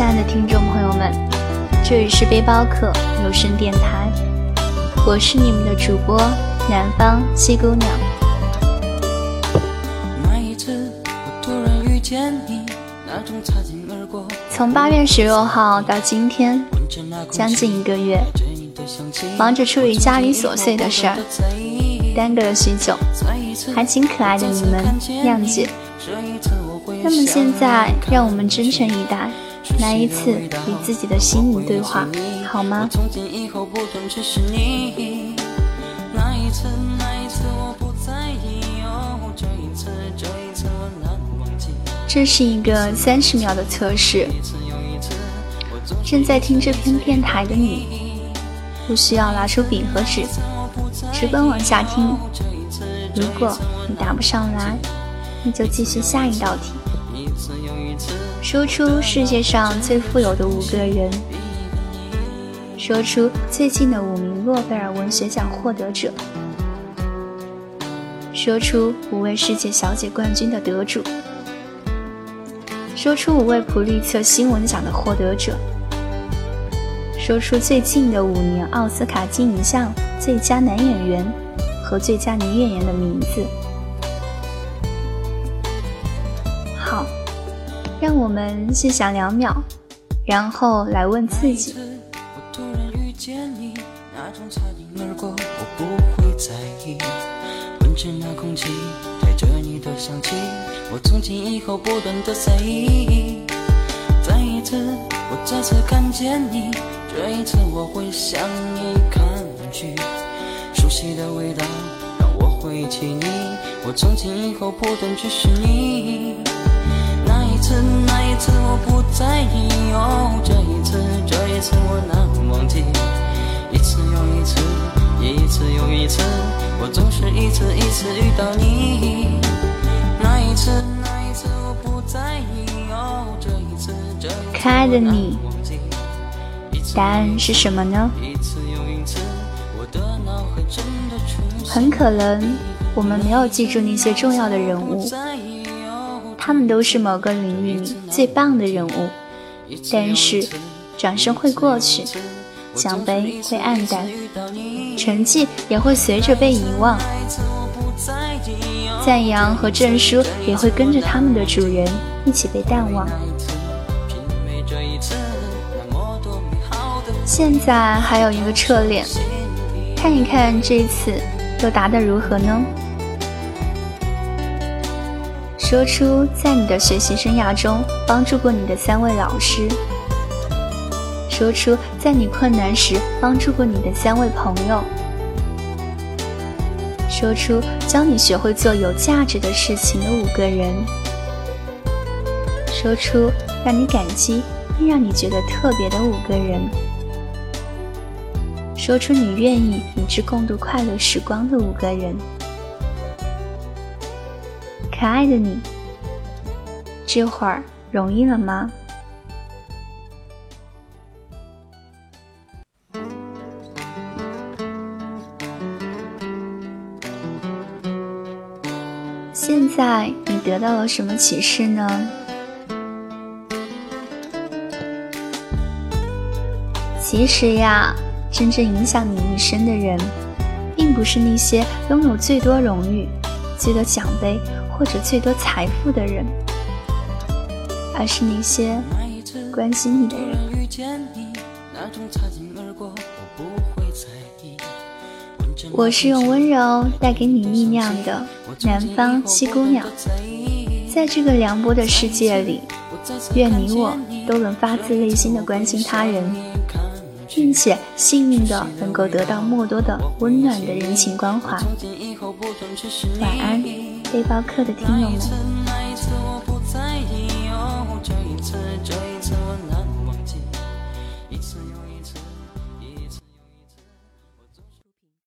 嗨，亲爱的听众朋友们，这里是背包客有声电台，我是你们的主播南方七姑娘。从八月十六号到今天，将近一个月，忙着处理家里琐碎的事儿，耽搁了许久，还请可爱的你们谅解。那么现在，让我们真诚以待，来一次与自己的心灵对话，好吗？这是一个三十秒的测试。正在听这篇电台的你，不需要拿出笔和纸，直奔往下听。如果你答不上来，那就继续下一道题。说出世界上最富有的五个人，说出最近的五名诺贝尔文学奖获得者，说出五位世界小姐冠军的得主，说出五位普利策新闻奖的获得者，说出最近的五年奥斯卡金影像最佳男演员和最佳女演员的名字。让我们先想两秒，然后来问自己。闻着那空气，带着你的香气，我从今以后不断的在意。再一次，我再次看见你，这一次我会向你看去。熟悉的味道让我回忆起你，我从今以后不断去是你。次我不在意，哦，这一次，这一次我难忘记。一次又一次，一次又一次，我总是一次一次遇到你。那一次，那一次我不在意，哦，这一次，这一次可爱的你，答案是什么呢？很可能我们没有记住那些重要的人物。他们都是某个领域里最棒的人物，但是转身会过去，奖杯会黯淡，成绩也会随着被遗忘，赞扬和证书也会跟着他们的主人一起被淡忘。现在还有一个侧脸，看一看这次又答得如何呢？说出在你的学习生涯中帮助过你的三位老师。说出在你困难时帮助过你的三位朋友。说出教你学会做有价值的事情的五个人。说出让你感激并让你觉得特别的五个人。说出你愿意与之共度快乐时光的五个人。可爱的你，这会儿容易了吗？现在你得到了什么启示呢？其实呀，真正影响你一生的人，并不是那些拥有最多荣誉、最多奖杯。或者最多财富的人，而是那些关心你的人。我是用温柔带给你力量的南方七姑娘，在这个凉薄的世界里，愿你我都能发自内心的关心他人，并且幸运的能够得到莫多的温暖的人情关怀。晚安。背包客的听友们。